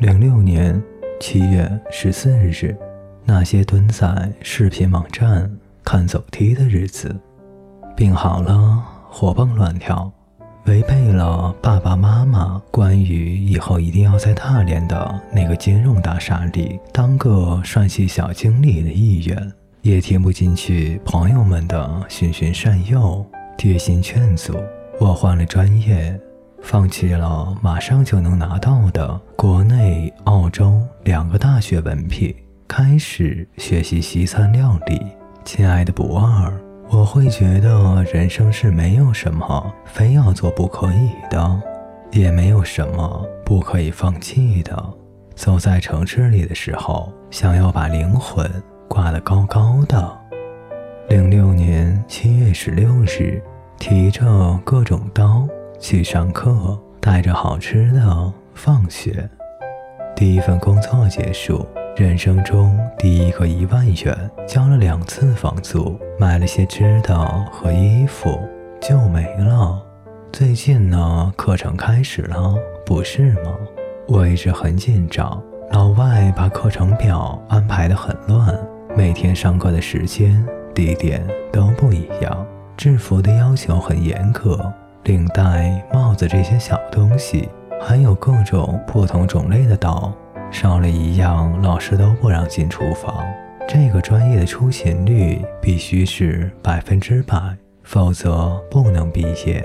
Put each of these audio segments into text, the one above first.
零六年七月十四日，那些蹲在视频网站看走梯的日子，病好了，活蹦乱跳，违背了爸爸妈妈关于以后一定要在大连的那个金融大厦里当个帅气小经理的意愿，也听不进去朋友们的循循善诱、贴心劝阻，我换了专业。放弃了马上就能拿到的国内、澳洲两个大学文凭，开始学习西餐料理。亲爱的不二，我会觉得人生是没有什么非要做不可以的，也没有什么不可以放弃的。走在城市里的时候，想要把灵魂挂得高高的。零六年七月十六日，提着各种刀。去上课，带着好吃的放学。第一份工作结束，人生中第一个一万元，交了两次房租，买了些吃的和衣服，就没了。最近呢，课程开始了，不是吗？我一直很紧张，老外把课程表安排得很乱，每天上课的时间、地点都不一样，制服的要求很严格。领带、帽子这些小东西，还有各种不同种类的刀，少了一样，老师都不让进厨房。这个专业的出勤率必须是百分之百，否则不能毕业。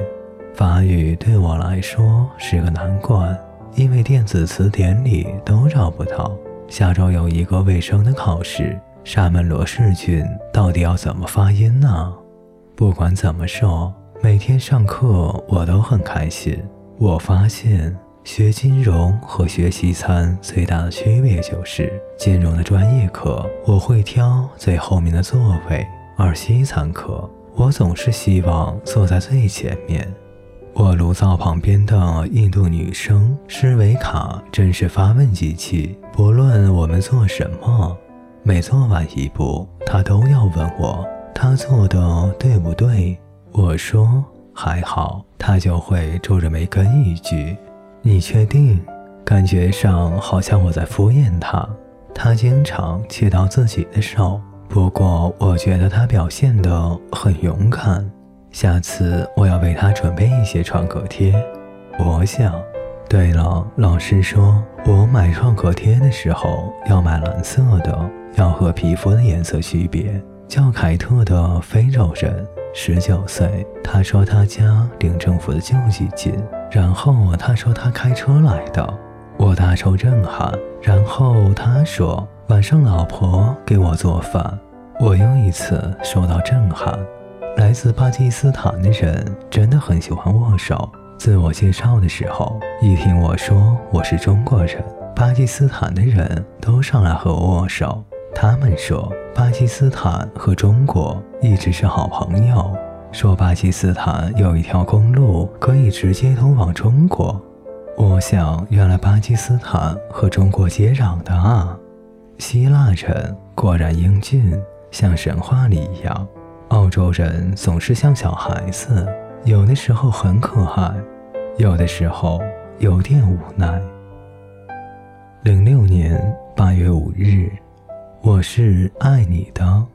法语对我来说是个难关，因为电子词典里都找不到。下周有一个卫生的考试，沙门罗氏菌到底要怎么发音呢？不管怎么说。每天上课我都很开心。我发现学金融和学西餐最大的区别就是，金融的专业课我会挑最后面的座位，而西餐课我总是希望坐在最前面。我炉灶旁边的印度女生施维卡真是发问机器，不论我们做什么，每做完一步，她都要问我，她做的对不对。我说还好，他就会皱着眉跟一句：“你确定？”感觉上好像我在敷衍他。他经常切到自己的手，不过我觉得他表现得很勇敢。下次我要为他准备一些创可贴。我想，对了，老师说我买创可贴的时候要买蓝色的，要和皮肤的颜色区别。叫凯特的非洲人。十九岁，他说他家领政府的救济金，然后他说他开车来的，我大受震撼。然后他说晚上老婆给我做饭，我又一次受到震撼。来自巴基斯坦的人真的很喜欢握手。自我介绍的时候，一听我说我是中国人，巴基斯坦的人都上来和我握手。他们说，巴基斯坦和中国一直是好朋友。说巴基斯坦有一条公路可以直接通往中国。我想，原来巴基斯坦和中国接壤的啊。希腊人果然英俊，像神话里一样。澳洲人总是像小孩子，有的时候很可爱，有的时候有点无奈。零六年八月五日。我是爱你的，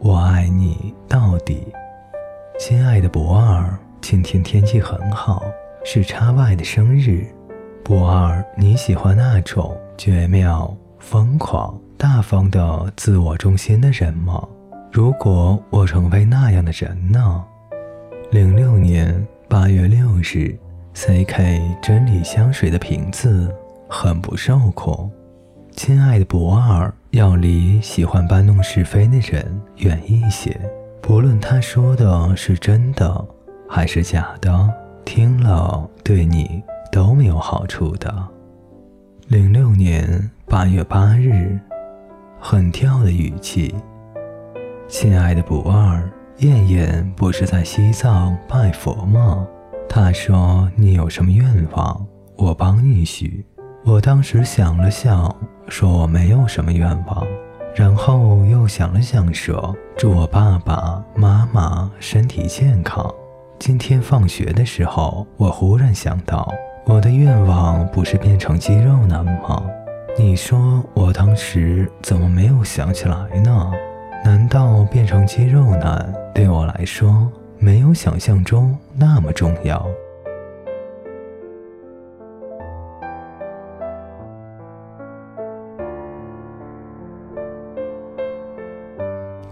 我爱你到底，亲爱的博二，今天天气很好，是叉 Y 的生日。博二，你喜欢那种绝妙、疯狂、大方的自我中心的人吗？如果我成为那样的人呢？零六年八月六日，CK 真理香水的瓶子很不受控。亲爱的博二。要离喜欢搬弄是非的人远一些，不论他说的是真的还是假的，听了对你都没有好处的。零六年八月八日，很跳的语气，亲爱的不二，燕燕不是在西藏拜佛吗？他说你有什么愿望，我帮你许。我当时想了想。说我没有什么愿望，然后又想了想，说祝我爸爸妈妈身体健康。今天放学的时候，我忽然想到，我的愿望不是变成肌肉男吗？你说我当时怎么没有想起来呢？难道变成肌肉男对我来说没有想象中那么重要？